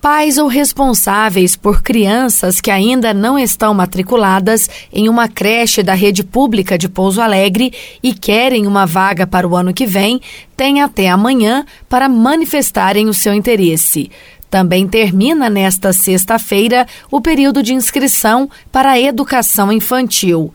Pais ou responsáveis por crianças que ainda não estão matriculadas em uma creche da rede pública de Pouso Alegre e querem uma vaga para o ano que vem, têm até amanhã para manifestarem o seu interesse. Também termina nesta sexta-feira o período de inscrição para a educação infantil.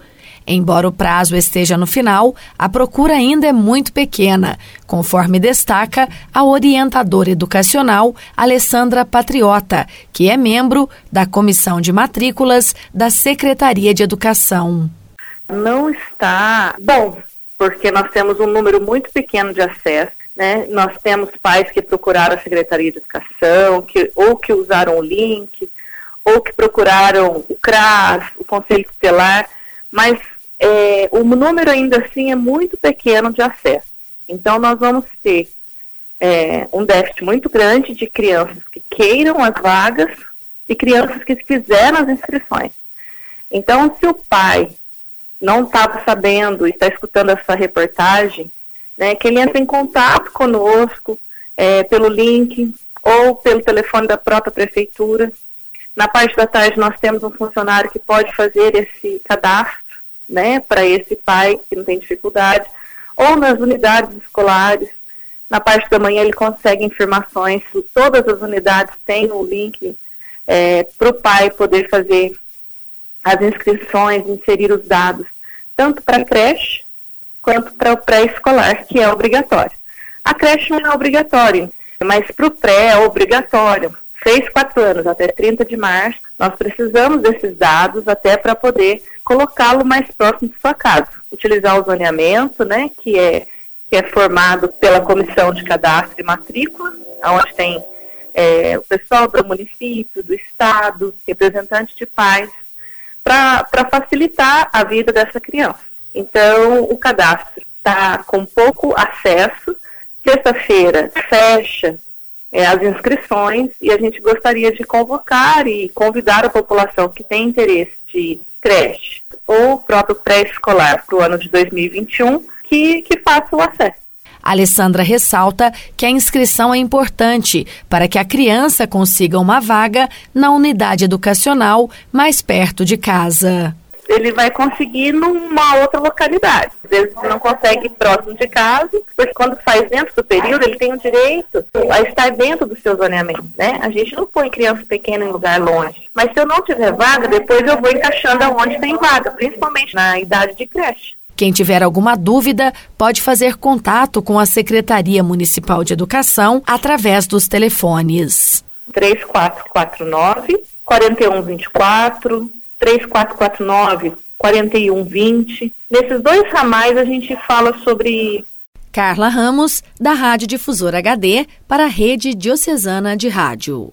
Embora o prazo esteja no final, a procura ainda é muito pequena, conforme destaca a orientadora educacional Alessandra Patriota, que é membro da Comissão de Matrículas da Secretaria de Educação. Não está bom, porque nós temos um número muito pequeno de acesso. Né? Nós temos pais que procuraram a Secretaria de Educação, que, ou que usaram o link, ou que procuraram o CRAS, o Conselho Tutelar, mas é, o número ainda assim é muito pequeno de acesso. Então, nós vamos ter é, um déficit muito grande de crianças que queiram as vagas e crianças que fizeram as inscrições. Então, se o pai não estava sabendo e está escutando essa reportagem, né, que ele entre em contato conosco é, pelo link ou pelo telefone da própria prefeitura. Na parte da tarde, nós temos um funcionário que pode fazer esse cadastro né, para esse pai que não tem dificuldade, ou nas unidades escolares. Na parte da manhã ele consegue informações, todas as unidades têm o link é, para o pai poder fazer as inscrições, inserir os dados, tanto para a creche quanto para o pré-escolar, que é obrigatório. A creche não é obrigatório, mas para o pré é obrigatório. Fez quatro anos, até 30 de março, nós precisamos desses dados até para poder colocá-lo mais próximo de sua casa. Utilizar o zoneamento, né, que é, que é formado pela Comissão de Cadastro e Matrícula, onde tem é, o pessoal do município, do estado, representantes de pais, para facilitar a vida dessa criança. Então, o cadastro está com pouco acesso. Sexta-feira fecha é, as inscrições e a gente gostaria de convocar e convidar a população que tem interesse de creche ou próprio pré-escolar para o ano de 2021 que, que faça o acesso. Alessandra ressalta que a inscrição é importante para que a criança consiga uma vaga na unidade educacional mais perto de casa ele vai conseguir numa outra localidade. Às vezes não consegue próximo de casa, porque quando faz dentro do período, ele tem o direito a estar dentro do seu zoneamento, né? A gente não põe criança pequena em lugar longe. Mas se eu não tiver vaga, depois eu vou encaixando aonde tem vaga, principalmente na idade de creche. Quem tiver alguma dúvida pode fazer contato com a Secretaria Municipal de Educação através dos telefones 3449 4124 3449 4120. Nesses dois ramais a gente fala sobre. Carla Ramos, da Rádio Difusora HD, para a Rede Diocesana de Rádio.